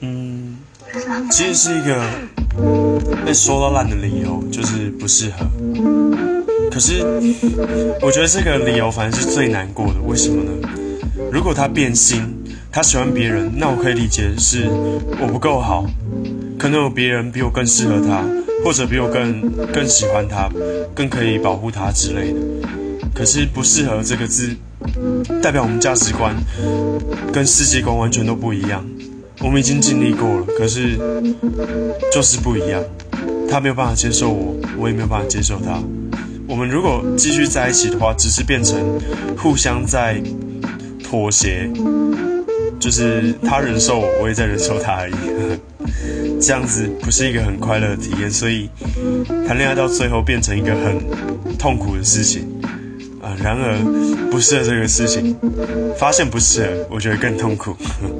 嗯，其实是一个被说到烂的理由，就是不适合。可是我觉得这个理由反而是最难过的，为什么呢？如果他变心，他喜欢别人，那我可以理解是我不够好，可能有别人比我更适合他，或者比我更更喜欢他，更可以保护他之类的。可是不适合这个字，代表我们价值观跟世界观完全都不一样。我们已经尽力过了，可是就是不一样。他没有办法接受我，我也没有办法接受他。我们如果继续在一起的话，只是变成互相在妥协，就是他忍受我，我也在忍受他而已。这样子不是一个很快乐的体验，所以谈恋爱到最后变成一个很痛苦的事情。啊，然而不适合这个事情，发现不适合，我觉得更痛苦。